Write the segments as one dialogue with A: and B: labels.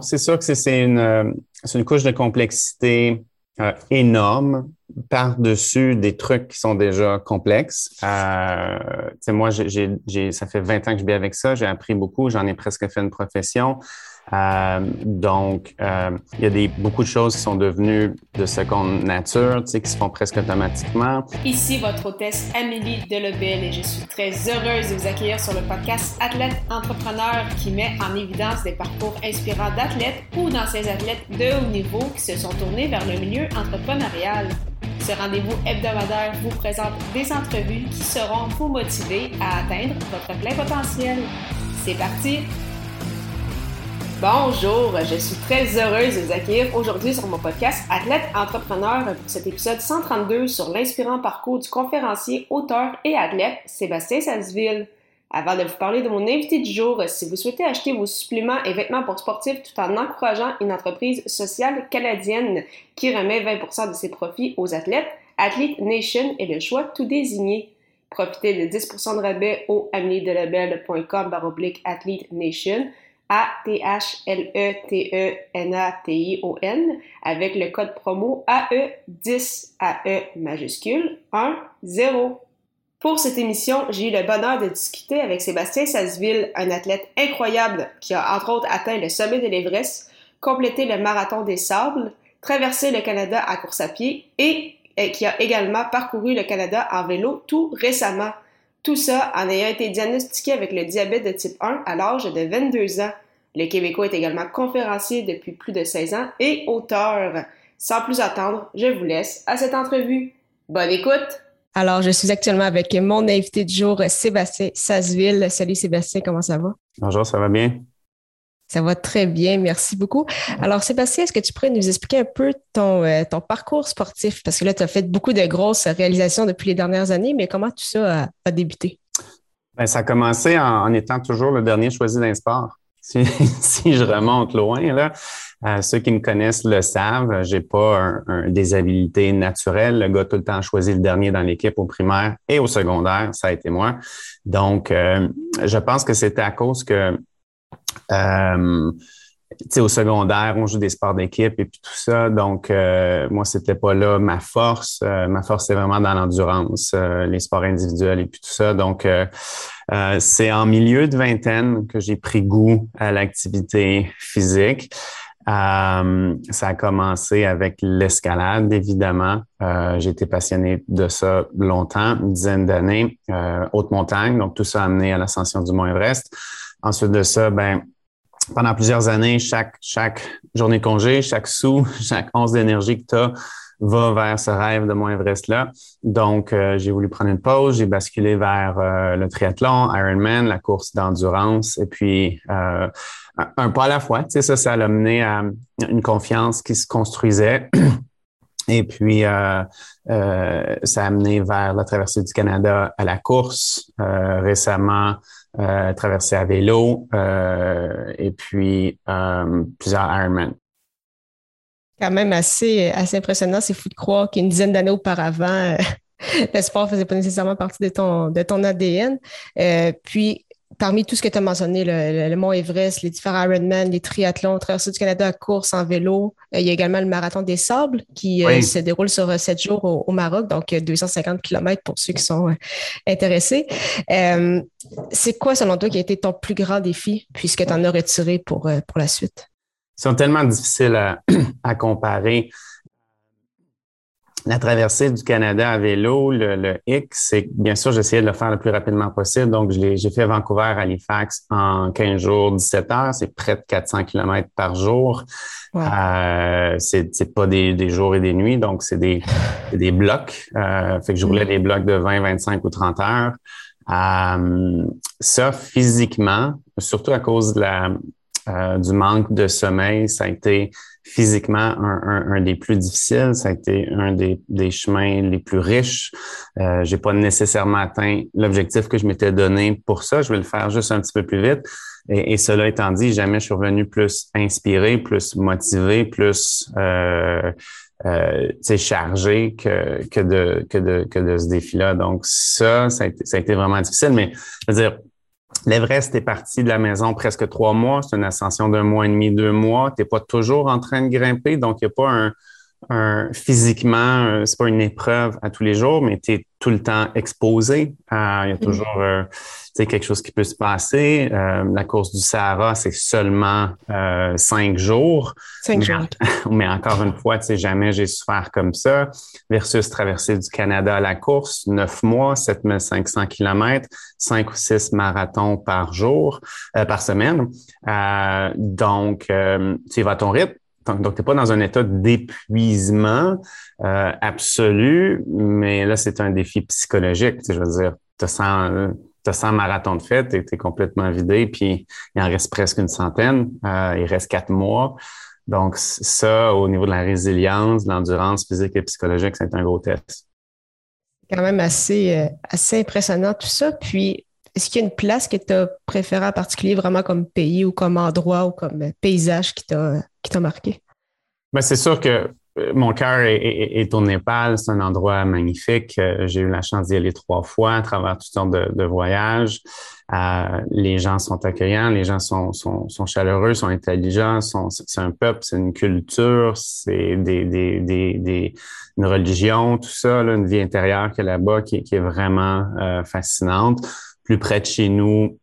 A: C'est sûr que c'est une, euh, une couche de complexité euh, énorme par-dessus des trucs qui sont déjà complexes. Euh, moi, j'ai, ça fait 20 ans que je vis avec ça. J'ai appris beaucoup. J'en ai presque fait une profession. Euh, donc, euh, il y a des, beaucoup de choses qui sont devenues de seconde nature, tu sais, qui se font presque automatiquement.
B: Ici votre hôtesse Amélie Delebel et je suis très heureuse de vous accueillir sur le podcast Athlète Entrepreneur qui met en évidence des parcours inspirants d'athlètes ou d'anciens athlètes de haut niveau qui se sont tournés vers le milieu entrepreneurial. Ce rendez-vous hebdomadaire vous présente des entrevues qui seront vous motiver à atteindre votre plein potentiel. C'est parti! Bonjour, je suis très heureuse de vous accueillir aujourd'hui sur mon podcast Athlète Entrepreneur pour cet épisode 132 sur l'inspirant parcours du conférencier, auteur et athlète Sébastien Salzville. Avant de vous parler de mon invité du jour, si vous souhaitez acheter vos suppléments et vêtements pour sportifs tout en encourageant une entreprise sociale canadienne qui remet 20% de ses profits aux athlètes, Athlete Nation est le choix tout désigné. Profitez de 10% de rabais au ameliedelabel.com baroblique Athlete Nation a-T-H-L-E-T-E-N-A-T-I-O-N avec le code promo AE10 AE majuscule 1 0. Pour cette émission, j'ai eu le bonheur de discuter avec Sébastien Sasseville, un athlète incroyable qui a entre autres atteint le sommet de l'Everest, complété le marathon des sables, traversé le Canada à course à pied et qui a également parcouru le Canada en vélo tout récemment. Tout ça en ayant été diagnostiqué avec le diabète de type 1 à l'âge de 22 ans. Le Québécois est également conférencier depuis plus de 16 ans et auteur. Sans plus attendre, je vous laisse à cette entrevue. Bonne écoute!
C: Alors, je suis actuellement avec mon invité du jour, Sébastien Sasseville. Salut Sébastien, comment ça va?
A: Bonjour, ça va bien?
C: Ça va très bien, merci beaucoup. Alors, Sébastien, est-ce que tu pourrais nous expliquer un peu ton, euh, ton parcours sportif? Parce que là, tu as fait beaucoup de grosses réalisations depuis les dernières années, mais comment tout ça a, débuté?
A: Bien, ça a commencé en, étant toujours le dernier choisi d'un sport. Si, je remonte loin, là, euh, ceux qui me connaissent le savent, j'ai pas des habilités naturelles. Le gars tout le temps choisi le dernier dans l'équipe au primaire et au secondaire, ça a été moi. Donc, euh, je pense que c'était à cause que euh, au secondaire, on joue des sports d'équipe et puis tout ça. Donc, euh, moi, c'était pas là ma force. Euh, ma force, c'est vraiment dans l'endurance, euh, les sports individuels et puis tout ça. Donc, c'est en milieu de vingtaine que j'ai pris goût à l'activité physique. ça a commencé avec l'escalade, évidemment. j'ai été passionné de ça longtemps, une dizaine d'années, haute montagne. Donc, tout ça a amené à l'ascension du Mont Everest. Ensuite de ça, ben, pendant plusieurs années, chaque, chaque journée congé, chaque sou, chaque once d'énergie que tu as va vers ce rêve de Mont Everest-là. Donc, euh, j'ai voulu prendre une pause, j'ai basculé vers euh, le triathlon, Ironman, la course d'endurance, et puis euh, un, pas à la fois. Tu sais, ça, ça a mené à une confiance qui se construisait. Et puis, ça a amené vers la traversée du Canada à la course. récemment, euh, traversé à vélo euh, et puis euh, plusieurs Ironman.
C: Quand même assez, assez impressionnant. C'est fou de croire qu'une dizaine d'années auparavant, le sport faisait pas nécessairement partie de ton, de ton ADN. puis, parmi tout ce que tu as mentionné, le, Mont Everest, les différents Ironman, les triathlons, traversée du Canada à course en vélo, il y a également le Marathon des Sables qui se déroule sur sept jours au, Maroc, donc 250 km pour ceux qui sont intéressés c'est quoi, selon toi, qui a été ton plus grand défi puisque tu en as retiré pour, euh, pour la suite?
A: Ils sont tellement difficiles à, comparer. La traversée du Canada à vélo, le, le X, c'est bien sûr, j'essayais de le faire le plus rapidement possible. Donc, j'ai fait Vancouver à Halifax en 15 jours, 17 heures. C'est près de 400 km par jour. Euh, c'est pas des, des, jours et des nuits, donc c'est des, des blocs. Euh, fait que je roulais mm. des blocs de 20, 25 ou 30 heures. Euh, ça, physiquement, surtout à cause de la, euh, du manque de sommeil, ça a été physiquement un, un, des plus difficiles. Ça a été un des, des chemins les plus riches. Euh, j'ai pas nécessairement atteint l'objectif que je m'étais donné pour ça. Je vais le faire juste un petit peu plus vite. Et, et cela étant dit, jamais je suis revenu plus inspiré, plus motivé, plus euh, euh, chargé que, que, de, que, de, que de ce défi-là. Donc, ça, ça a, été, ça a été vraiment difficile. Mais je veux dire, L'Everest est parti de la maison presque trois mois. C'est une ascension d'un mois et demi, deux mois. Tu n'es pas toujours en train de grimper, donc il n'y a pas un, un, physiquement, euh, c'est pas une épreuve à tous les jours, mais tu es tout le temps exposé. il y a mm-hmm. toujours euh, quelque chose qui peut se passer. Euh, la course du Sahara, c'est seulement euh, cinq jours.
C: Cinq jours.
A: Mais encore une fois, tu sais, jamais j'ai souffert comme ça. Versus traverser du Canada à la course, neuf mois, 7500 kilomètres, cinq ou six marathons par jour, par semaine. donc, tu vas à ton rythme donc, tu n'es pas dans un état d'épuisement euh, absolu, mais là, c'est un défi psychologique. je veux dire, tu sens, te sens marathon de fête, tu es, complètement vidé, puis il en reste presque une centaine. Euh, il reste quatre mois. Donc, ça, au niveau de la résilience, de l'endurance physique et psychologique, c'est un gros test.
C: Quand même assez, euh, assez impressionnant tout ça. Puis, est-ce qu'il y a une place que tu as préférée en particulier, vraiment comme pays ou comme endroit ou comme paysage qui t'a marqué?
A: Ben, c'est sûr que euh, mon cœur est, au Népal. C'est un endroit magnifique. Euh, j'ai eu la chance d'y aller trois fois à travers toutes sortes de, voyages. Euh, les gens sont accueillants, les gens sont, sont, chaleureux, sont intelligents. c'est un peuple, c'est une culture, c'est des, des, des, une religion, tout ça, une vie intérieure que là-bas qui, qui, est vraiment fascinante plus près de chez nous.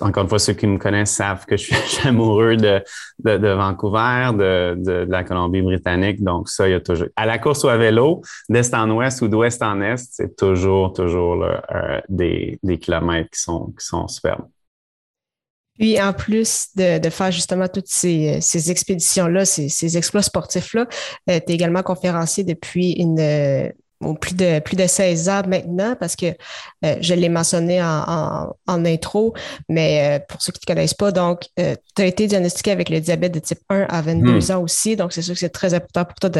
A: Encore une fois, ceux qui me connaissent savent que je suis, amoureux de, de, Vancouver, de, de, la Colombie-Britannique. Donc, ça, il y a toujours. À la course ou à vélo, d'est en ouest ou d'ouest en est, c'est toujours, toujours euh, des, des kilomètres qui sont, qui sont superbes.
C: Puis en plus de, de, faire justement toutes ces, ces expéditions-là, ces, ces, exploits sportifs-là, euh, tu es également conférencier depuis une, plus de plus de 16 ans maintenant parce que euh, je l'ai mentionné en, en, intro, mais euh, pour ceux qui ne te connaissent pas, donc euh, tu as été diagnostiqué avec le diabète de type 1 à 22 hmm. ans aussi, donc c'est sûr que c'est très important pour toi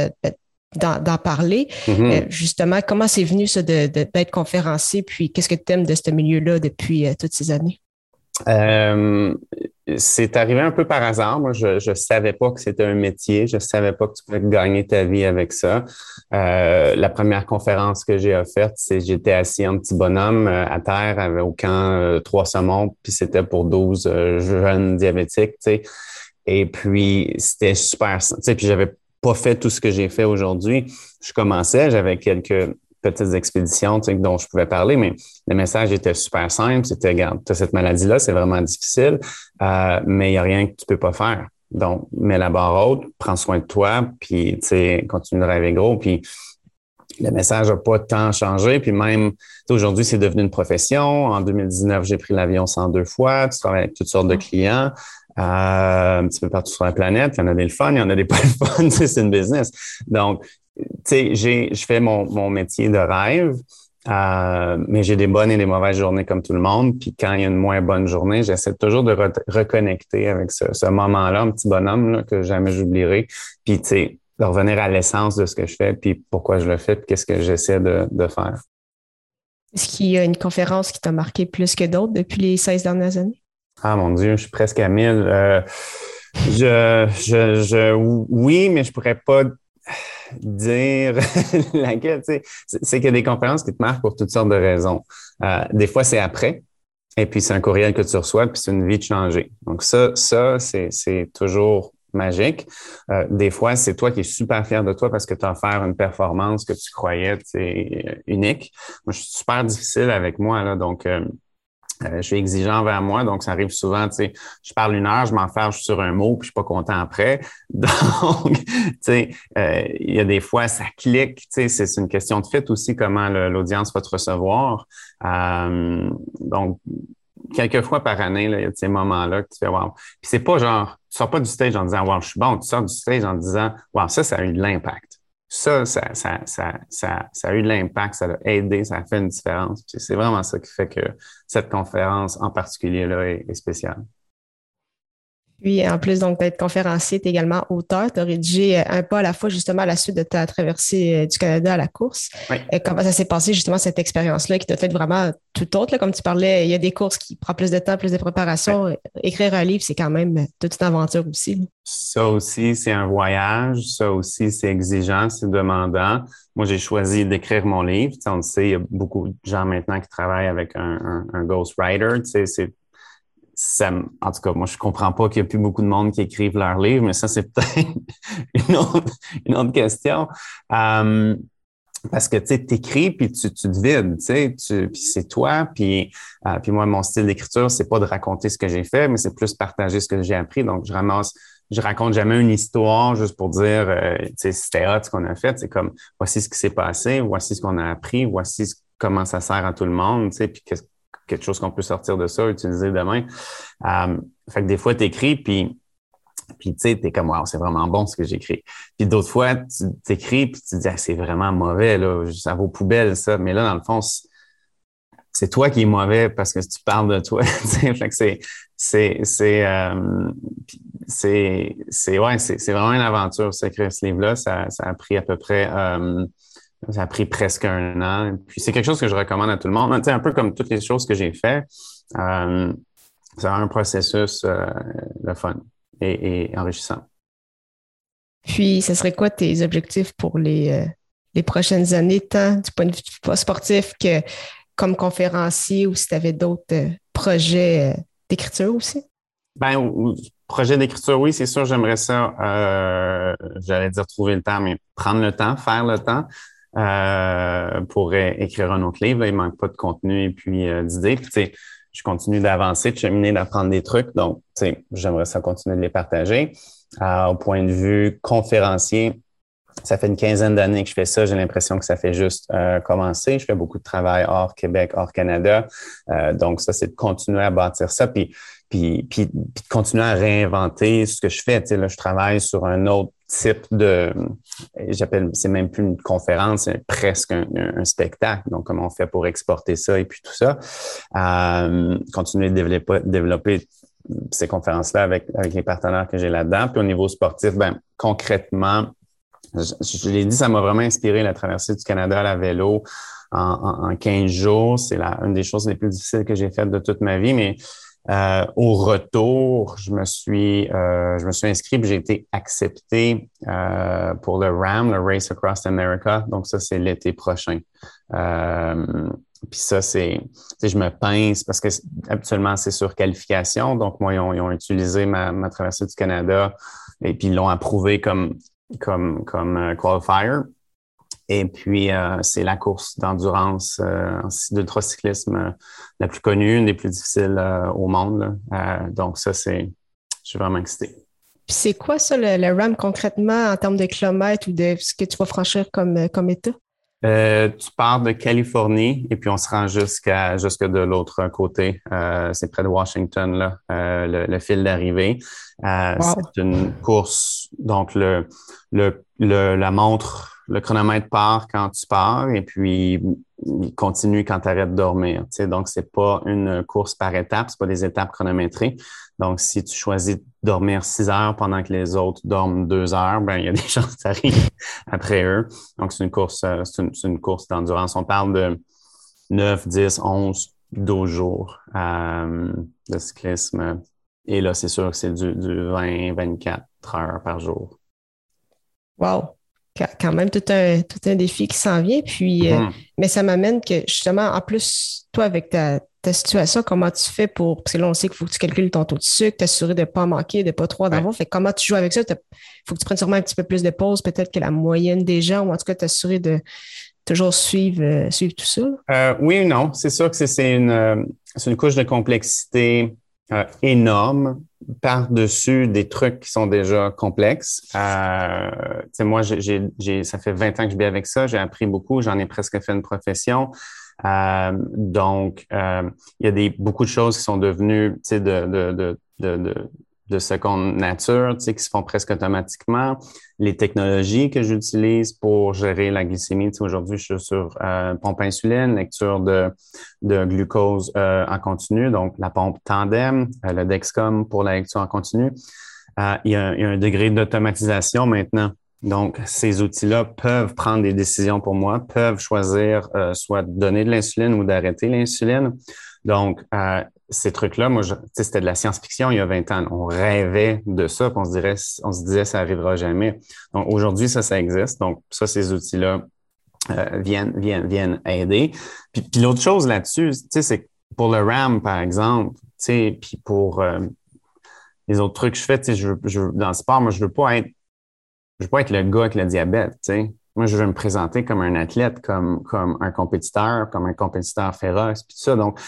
C: d'en parler. Mm-hmm. justement, comment c'est venu ça d'être de, conférencier, puis qu'est-ce que tu aimes de ce milieu-là depuis toutes ces années?
A: C'est arrivé un peu par hasard. Moi, je ne savais pas que c'était un métier. Je ne savais pas que tu pouvais gagner ta vie avec ça. Euh, la première conférence que j'ai offerte, c'est j'étais assis en petit bonhomme euh, à terre avec au camp euh, trois saumons, puis c'était pour 12 jeunes diabétiques, tu sais. Et puis, c'était super, puis j'avais pas fait tout ce que j'ai fait aujourd'hui. Je commençais, j'avais quelques petites expéditions dont je pouvais parler, mais le message était super simple. C'était, regarde, tu as cette maladie-là, c'est vraiment difficile, euh, mais il n'y a rien que tu peux pas faire. Donc, mets la barre haute, prends soin de toi, puis continue de rêver gros. Puis le message n'a pas tant changé. Puis même, aujourd'hui, c'est devenu une profession. En 2019, j'ai pris l'avion 102 fois. Tu travailles avec toutes sortes de clients. Euh, un petit peu partout sur la planète. Il y en a des le fun, il y en a des pas le fun. c'est une business. Donc, tu sais, je fais mon, mon métier de rêve. Euh, mais j'ai des bonnes et des mauvaises journées comme tout le monde. Puis quand il y a une moins bonne journée, j'essaie toujours de reconnecter avec ce, moment-là, un petit bonhomme que jamais j'oublierai. Puis tu sais, de revenir à l'essence de ce que je fais, puis pourquoi je le fais, puis qu'est-ce que j'essaie de, de, faire.
C: Est-ce qu'il y a une conférence qui t'a marqué plus que d'autres depuis les 16 dernières années?
A: Ah mon Dieu, je suis presque à 1000. Euh, je, je, je, oui, mais je pourrais pas dire laquelle. C'est qu'il y a des conférences qui te marquent pour toutes sortes de raisons. Euh, des fois, c'est après. Et puis, c'est un courriel que tu reçois, puis c'est une vie de changer. Donc, ça, ça c'est toujours magique. Euh, des fois, c'est toi qui es super fier de toi parce que tu as fait une performance que tu croyais unique. Moi, je suis super difficile avec moi. Là, donc, euh, euh, je suis exigeant vers moi, donc ça arrive souvent, tu sais, je parle une heure, je m'enferme sur un mot, puis je suis pas content après. Donc, tu sais, euh, il y a des fois, ça clique, tu sais, c'est une question de fit aussi, comment l'audience va te recevoir. Euh, donc, quelques fois par année, il y a ces moments-là que tu fais wow. Puis c'est pas genre, tu sors pas du stage en disant wow, je suis bon, tu sors du stage en disant wow, ça, ça a eu de l'impact ça, ça, ça, ça, a eu de l'impact, ça a aidé, ça a fait une différence. C'est vraiment ça qui fait que cette conférence en particulier là est spéciale.
C: Puis, en plus donc d'être conférencier, tu es également auteur. Tu as rédigé euh, un pas à la fois justement à la suite de ta traversée euh, du Canada à la course. Et comment ça s'est passé justement cette expérience-là qui t'a fait vraiment tout autre? comme tu parlais, il y a des courses qui prennent plus de temps, plus de préparation. Écrire un livre, c'est quand même toute une aventure aussi.
A: Ça aussi, c'est un voyage. Ça aussi, c'est exigeant, c'est demandant. Moi, j'ai choisi d'écrire mon livre. on le sait, il y a beaucoup de gens maintenant qui travaillent avec un, un, un ghostwriter. C'est en tout cas, moi, je comprends pas qu'il y a plus beaucoup de monde qui écrivent leurs livres, mais ça, c'est peut-être une autre, une autre question. Euh, parce que tu sais, t'écris puis tu, tu te vides, tu sais, puis c'est toi, puis euh, puis moi mon style d'écriture c'est pas de raconter ce que j'ai fait, mais c'est plus partager ce que j'ai appris. Donc je ramasse, je raconte jamais une histoire juste pour dire, euh, tu sais, c'était hot ce qu'on a fait. C'est comme voici ce qui s'est passé, voici ce qu'on a appris, voici comment ça sert à tout le monde, tu sais, puis quelque chose qu'on peut sortir de ça, utiliser demain. Euh, fait que des fois t'écris puis puis tu sais, t'es comme wow, c'est vraiment bon ce que j'écris. Puis d'autres fois, tu t'écris puis tu te dis ah, c'est vraiment mauvais là, ça vaut poubelle ça. Mais là dans le fond, c'est toi qui es mauvais parce que tu parles de toi. fait que c'est c'est c'est euh, c'est ouais c'est vraiment une aventure écrire ce livre là. Ça, ça a pris à peu près euh, ça a pris presque un an. Puis c'est quelque chose que je recommande à tout le monde. Tu sais, un peu comme toutes les choses que j'ai fait. Euh, c'est un processus euh, le fun et, enrichissant.
C: Puis, ce serait quoi tes objectifs pour les, euh, les prochaines années, tant du point de vue sportif que comme conférencier ou si tu avais d'autres euh, projets euh, d'écriture aussi?
A: Ben, projet d'écriture, oui, c'est sûr, j'aimerais ça, j'allais dire trouver le temps, mais prendre le temps, faire le temps pour écrire un autre livre. il manque pas de contenu et puis d'idées. Puis, je continue d'avancer, de cheminer, d'apprendre des trucs. Donc, j'aimerais ça continuer de les partager. Euh, au point de vue conférencier, ça fait une quinzaine d'années que je fais ça. J'ai l'impression que ça fait juste euh, commencer. Je fais beaucoup de travail hors Québec, hors Canada. Euh, donc, ça, c'est de continuer à bâtir ça. Puis, puis, de continuer à réinventer ce que je fais. Tu sais, là, je travaille sur un autre type de, j'appelle, c'est même plus une conférence, c'est presque un, spectacle. Donc, comment on fait pour exporter ça et puis tout ça. Euh, continuer de développer, développer ces conférences-là avec, avec les partenaires que j'ai là-dedans. Puis au niveau sportif, ben, concrètement, je, l'ai dit, ça m'a vraiment inspiré la traversée du Canada à la vélo en, en, 15 jours. C'est une des choses les plus difficiles que j'ai faites de toute ma vie, mais euh, au retour, je me suis, euh, je me suis inscrit, j'ai été accepté euh, pour le RAM, le Race Across America. Donc ça, c'est l'été prochain. Euh, puis ça, c'est, je me pince parce que habituellement c'est sur qualification. Donc moi, ils ont, ils ont utilisé ma, ma, traversée du Canada et puis ils l'ont approuvé comme comme comme euh, qualifier. Et puis, euh, c'est la course d'endurance euh, d'ultracyclisme euh, la plus connue, une des plus difficiles euh, au monde. donc, ça, c'est. Je suis vraiment excité.
C: Puis c'est quoi ça, le, RAM concrètement en termes de kilomètres ou de ce que tu vas franchir comme, comme état?
A: tu pars de Californie et puis on se rend jusqu'à jusque de l'autre côté. c'est près de Washington, là, le, le, fil d'arrivée. C'est une course, donc le, le, le, la montre le chronomètre part quand tu pars et puis il continue quand tu arrêtes de dormir. Tu sais, donc, c'est pas une course par étapes, c'est pas des étapes chronométrées. Donc, si tu choisis de dormir six heures pendant que les autres dorment deux heures, ben il y a des chances que ça arrive après eux. Donc, c'est une course, euh, c'est une, course d'endurance. On parle de 9, 10, 11, 12 jours euh, de cyclisme. Et là, c'est sûr que c'est du, du 20, 24 heures par jour.
C: Wow! Quand même tout un, tout un défi qui s'en vient. Puis, euh, mm-hmm. mais ça m'amène que justement, en plus, toi, avec ta, ta, situation, comment tu fais pour. Parce que là, on sait qu'il faut que tu calcules ton taux de sucre, t'assurer de ne pas manquer, de ne pas trop en avoir. Fait comment tu joues avec ça? Il faut que tu prennes sûrement un petit peu plus de pause, peut-être que la moyenne des gens, ou en tout cas t'assurer de toujours suivre, euh, suivre tout ça.
A: Euh, oui ou non? C'est sûr que c'est une, une couche de complexité énorme par-dessus des trucs qui sont déjà complexes. Euh, moi, j'ai, j'ai, ça fait 20 ans que je vis avec ça. J'ai appris beaucoup. J'en ai presque fait une profession. Euh, donc, euh, il y a des, beaucoup de choses qui sont devenues de, de, de, de, de seconde nature, tu sais, qui se font presque automatiquement. Les technologies que j'utilise pour gérer la glycémie, tu sais, aujourd'hui, je suis sur euh, pompe insuline, lecture de, de glucose euh, en continu, donc la pompe tandem, euh, le Dexcom pour la lecture en continu. Euh, il, y a, il, y a, un degré d'automatisation maintenant. Donc, ces outils-là peuvent prendre des décisions pour moi, peuvent choisir soit de donner de l'insuline ou d'arrêter l'insuline. Donc, euh, ces trucs-là, moi, c'était de la science-fiction il y a 20 ans. On rêvait de ça, on se dirait, on se disait ça arrivera jamais. Donc aujourd'hui, ça, ça existe. Donc ça, ces outils-là euh, viennent, viennent, viennent aider. Puis, puis l'autre chose là-dessus, c'est pour le RAM, par exemple, puis pour euh, les autres trucs que je fais, je, dans le sport, moi, je veux pas être, je veux pas être le gars avec le diabète. Moi, je veux me présenter comme un athlète, comme, comme un compétiteur, comme un compétiteur féroce, puis tout ça. Donc,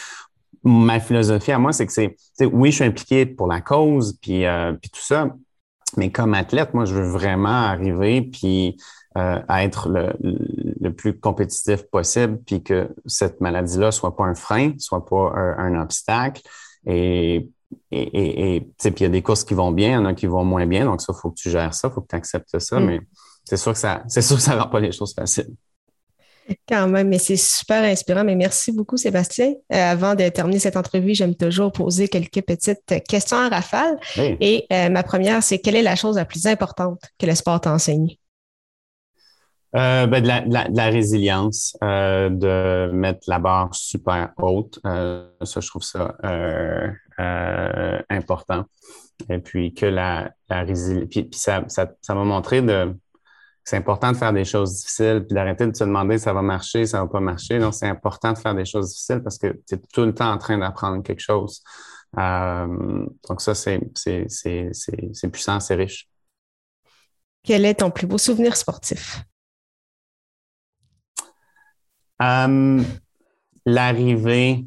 A: ma philosophie à moi, c'est que c'est, oui, je suis impliqué pour la cause, puis, euh, puis tout ça, mais comme athlète, moi, je veux vraiment arriver puis euh, à être le, le, plus compétitif possible, puis que cette maladie-là soit pas un frein, soit pas un, obstacle. Et puis il y a des courses qui vont bien, il y en a qui vont moins bien, donc ça, il faut que tu gères ça, il faut que tu acceptes ça, mm. mais c'est sûr que ça, c'est sûr que ça rend pas les choses faciles.
C: Quand même, mais c'est super inspirant. Mais merci beaucoup, Sébastien. Euh, avant de terminer cette entrevue, j'aime toujours poser quelques petites questions à rafale. Et euh, ma première, c'est quelle est la chose la plus importante que le sport t'enseigne?
A: Euh, ben de, la, de, la, résilience, de mettre la barre super haute. ça, je trouve ça important. Et puis que la, la résilience. Puis, puis, ça, ça, ça m'a montré de c'est important de faire des choses difficiles, puis d'arrêter de se demander ça va marcher, ça va pas marcher. Donc, c'est important de faire des choses difficiles parce que tu es tout le temps en train d'apprendre quelque chose. Euh, donc, ça, c'est puissant, c'est riche.
C: Quel est ton plus beau souvenir sportif?
A: Euh, l'arrivée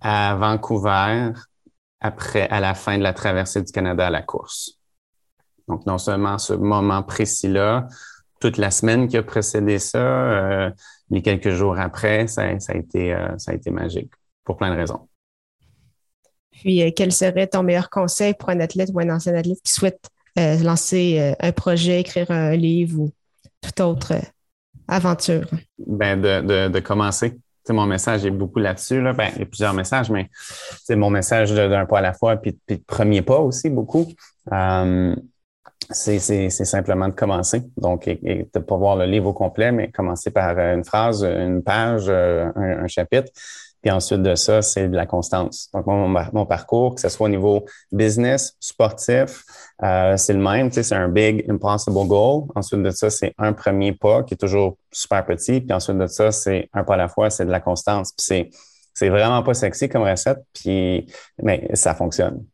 A: à Vancouver après, à la fin de la traversée du Canada à la course. Donc, non seulement ce moment précis-là, toute la semaine qui a précédé ça, euh, les quelques jours après, ça, a été, euh, ça a été magique pour plein de raisons.
C: Puis, euh, quel serait ton meilleur conseil pour un athlète ou un ancien athlète qui souhaite lancer un projet, écrire un livre ou toute autre aventure?
A: Ben de, de, commencer. mon message est beaucoup là-dessus. Là. Ben, il y a plusieurs messages, mais c'est mon message d'un pas à la fois, puis, puis de premier pas aussi beaucoup c'est simplement de commencer. Donc, et, de ne pas voir le livre au complet, mais commencer par euh, une phrase, une page, euh, un, chapitre. Puis ensuite de ça, c'est de la constance. Donc, mon, mon, parcours, que ce soit au niveau business, sportif, euh, c'est le même. Tu sais, c'est un big, impossible goal. Ensuite de ça, c'est un premier pas qui est toujours super petit. Puis ensuite de ça, c'est un pas à la fois, c'est de la constance. Puis c'est, c'est vraiment pas sexy comme recette, puis mais ça fonctionne.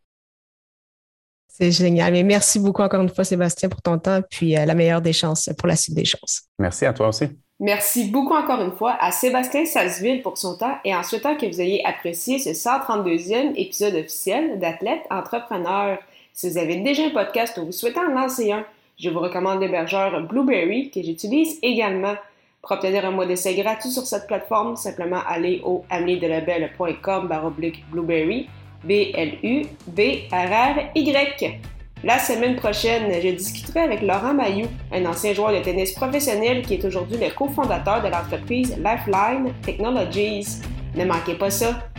C: C'est génial. Mais merci beaucoup encore une fois, Sébastien, pour ton temps, puis euh, la meilleure des chances pour la suite des choses.
A: Merci à toi aussi.
B: Merci beaucoup encore une fois à Sébastien Salzville pour son temps et en souhaitant que vous ayez apprécié ce 132e épisode officiel d'Athlète Entrepreneur. Si vous avez déjà un podcast ou vous souhaitez en lancer un, je vous recommande l'hébergeur Blueberry que j'utilise également. Pour obtenir un mois d'essai gratuit sur cette plateforme, simplement allez au ameliedelabel.com blueberry B-L-U-B-R-R-Y. La semaine prochaine, je discuterai avec Laurent Mayou, un ancien joueur de tennis professionnel qui est aujourd'hui le cofondateur de l'entreprise Lifeline Technologies. Ne manquez pas ça.